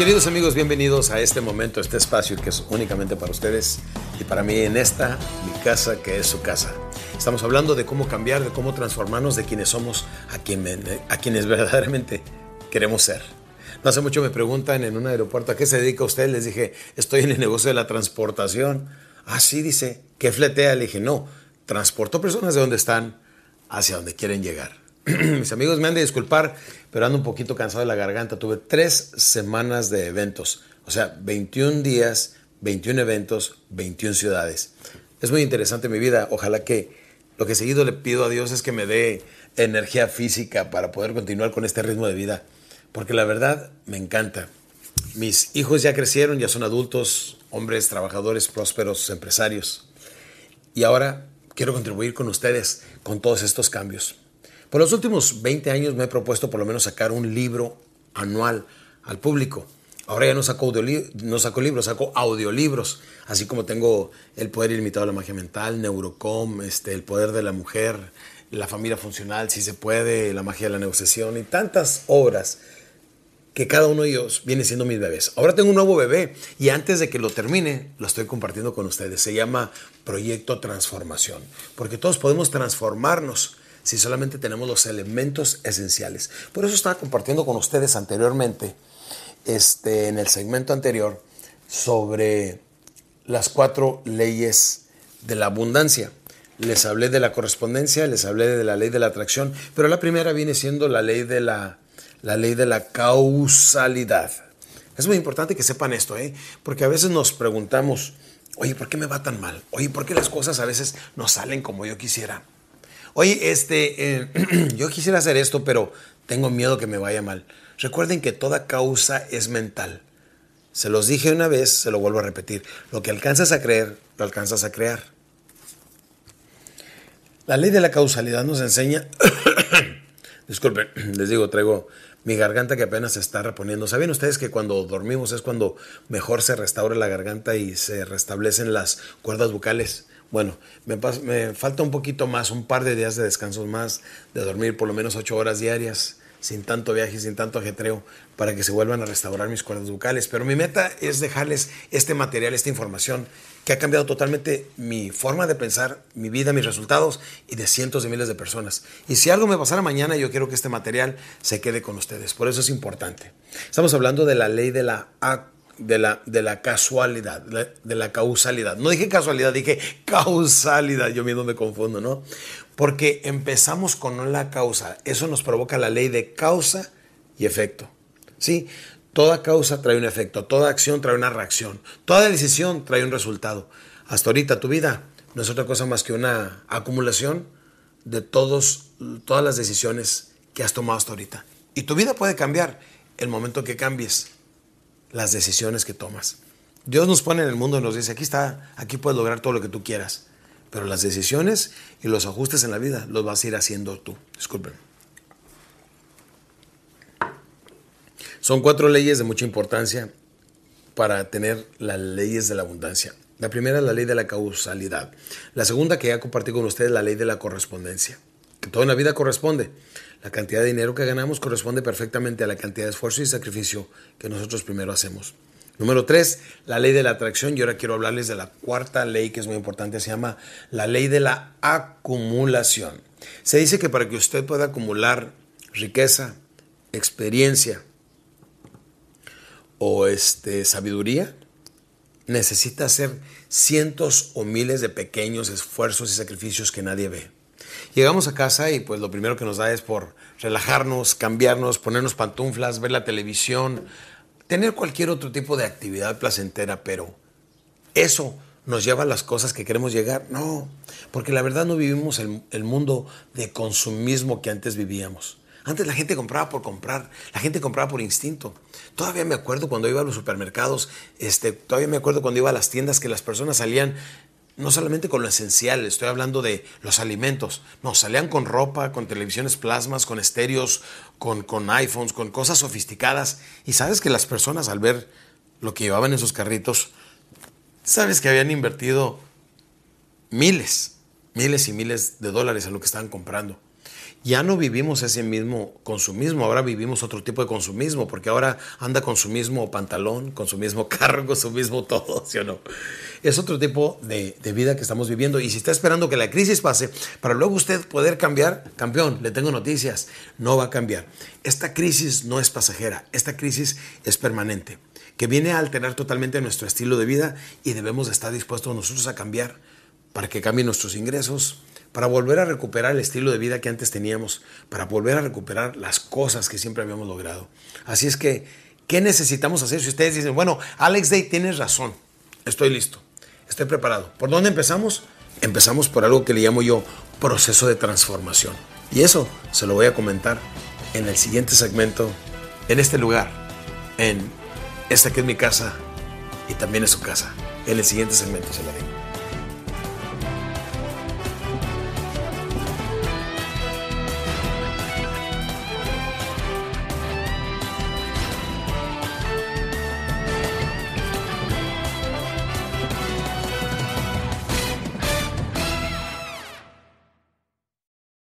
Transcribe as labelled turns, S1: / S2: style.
S1: Queridos amigos, bienvenidos a este momento, a este espacio que es únicamente para ustedes y para mí en esta, mi casa, que es su casa. Estamos hablando de cómo cambiar, de cómo transformarnos de quienes somos a, quien, a quienes verdaderamente queremos ser. No hace mucho me preguntan en un aeropuerto, ¿a qué se dedica usted? Les dije, estoy en el negocio de la transportación. Ah, sí, dice, ¿qué fletea? Le dije, no, transporto personas de donde están hacia donde quieren llegar. Mis amigos me han de disculpar, pero ando un poquito cansado de la garganta. Tuve tres semanas de eventos, o sea, 21 días, 21 eventos, 21 ciudades. Es muy interesante mi vida. Ojalá que lo que seguido le pido a Dios es que me dé energía física para poder continuar con este ritmo de vida. Porque la verdad me encanta. Mis hijos ya crecieron, ya son adultos, hombres, trabajadores, prósperos, empresarios. Y ahora quiero contribuir con ustedes con todos estos cambios. Por los últimos 20 años me he propuesto por lo menos sacar un libro anual al público. Ahora ya no saco, no saco libros, saco audiolibros, así como tengo El Poder Ilimitado de la Magia Mental, Neurocom, este, El Poder de la Mujer, La Familia Funcional, Si se puede, La Magia de la Negociación y tantas obras que cada uno de ellos viene siendo mis bebés. Ahora tengo un nuevo bebé y antes de que lo termine, lo estoy compartiendo con ustedes. Se llama Proyecto Transformación, porque todos podemos transformarnos si solamente tenemos los elementos esenciales. Por eso estaba compartiendo con ustedes anteriormente, este, en el segmento anterior, sobre las cuatro leyes de la abundancia. Les hablé de la correspondencia, les hablé de la ley de la atracción, pero la primera viene siendo la ley de la, la ley de la causalidad. Es muy importante que sepan esto, ¿eh? porque a veces nos preguntamos, oye, ¿por qué me va tan mal? Oye, ¿por qué las cosas a veces no salen como yo quisiera? Oye, este, eh, yo quisiera hacer esto, pero tengo miedo que me vaya mal. Recuerden que toda causa es mental. Se los dije una vez, se lo vuelvo a repetir. Lo que alcanzas a creer, lo alcanzas a crear. La ley de la causalidad nos enseña... Disculpen, les digo, traigo mi garganta que apenas se está reponiendo. ¿Saben ustedes que cuando dormimos es cuando mejor se restaura la garganta y se restablecen las cuerdas bucales? Bueno, me, falta un poquito más, un par de días de descanso más, de dormir por lo menos ocho horas diarias, sin tanto viaje, sin tanto ajetreo, para que se vuelvan a restaurar mis cuerdas bucales. Pero mi meta es dejarles este material, esta información, que ha cambiado totalmente mi forma de pensar, mi vida, mis resultados y de cientos de miles de personas. Y si algo me pasara mañana, yo quiero que este material se quede con ustedes. Por eso es importante. Estamos hablando de la ley de la de la, de la casualidad, de la causalidad. No dije casualidad, dije causalidad. Yo mismo me confundo, ¿no? Porque empezamos con la causa. Eso nos provoca la ley de causa y efecto. ¿Sí? Toda causa trae un efecto, toda acción trae una reacción, toda decisión trae un resultado. Hasta ahorita tu vida no es otra cosa más que una acumulación de todos, todas las decisiones que has tomado hasta ahorita. Y tu vida puede cambiar el momento que cambies las decisiones que tomas. Dios nos pone en el mundo y nos dice, aquí está, aquí puedes lograr todo lo que tú quieras. pero las decisiones y los ajustes en la vida los vas a ir haciendo tú. Disculpen. Son cuatro leyes de mucha importancia para tener las leyes de la abundancia. La primera es la ley de la causalidad. La segunda que ya compartí con ustedes, la ley de la correspondencia. Que toda la vida corresponde. La cantidad de dinero que ganamos corresponde perfectamente a la cantidad de esfuerzo y sacrificio que nosotros primero hacemos. Número tres, la ley de la atracción. Y ahora quiero hablarles de la cuarta ley que es muy importante. Se llama la ley de la acumulación. Se dice que para que usted pueda acumular riqueza, experiencia o este, sabiduría, necesita hacer cientos o miles de pequeños esfuerzos y sacrificios que nadie ve. Llegamos a casa y pues lo primero que nos da es por relajarnos, cambiarnos, ponernos pantuflas, ver la televisión, tener cualquier otro tipo de actividad placentera, pero eso nos lleva a las cosas que queremos llegar. No, porque la verdad no vivimos el, el mundo de consumismo que antes vivíamos. Antes la gente compraba por comprar, la gente compraba por instinto. Todavía me acuerdo cuando iba a los supermercados, este, todavía me acuerdo cuando iba a las tiendas que las personas salían no solamente con lo esencial, estoy hablando de los alimentos, no, salían con ropa, con televisiones plasmas, con estéreos, con, con iPhones, con cosas sofisticadas. Y sabes que las personas al ver lo que llevaban en sus carritos, sabes que habían invertido miles, miles y miles de dólares en lo que estaban comprando ya no vivimos ese mismo consumismo, ahora vivimos otro tipo de consumismo, porque ahora anda con su mismo pantalón, con su mismo carro, con su mismo todo, ¿sí o no? Es otro tipo de, de, vida que estamos viviendo y si está esperando que la crisis pase para luego usted poder cambiar, campeón, le tengo noticias, no va a cambiar. Esta crisis no es pasajera, esta crisis es permanente, que viene a alterar totalmente nuestro estilo de vida y debemos estar dispuestos nosotros a cambiar para que cambien nuestros ingresos, para volver a recuperar el estilo de vida que antes teníamos, para volver a recuperar las cosas que siempre habíamos logrado. Así es que, ¿qué necesitamos hacer? Si ustedes dicen, bueno, Alex Day, tienes razón, estoy listo, estoy preparado. ¿Por dónde empezamos? Empezamos por algo que le llamo yo proceso de transformación. Y eso se lo voy a comentar en el siguiente segmento, en este lugar, en esta que es mi casa y también es su casa. En el siguiente segmento se lo digo.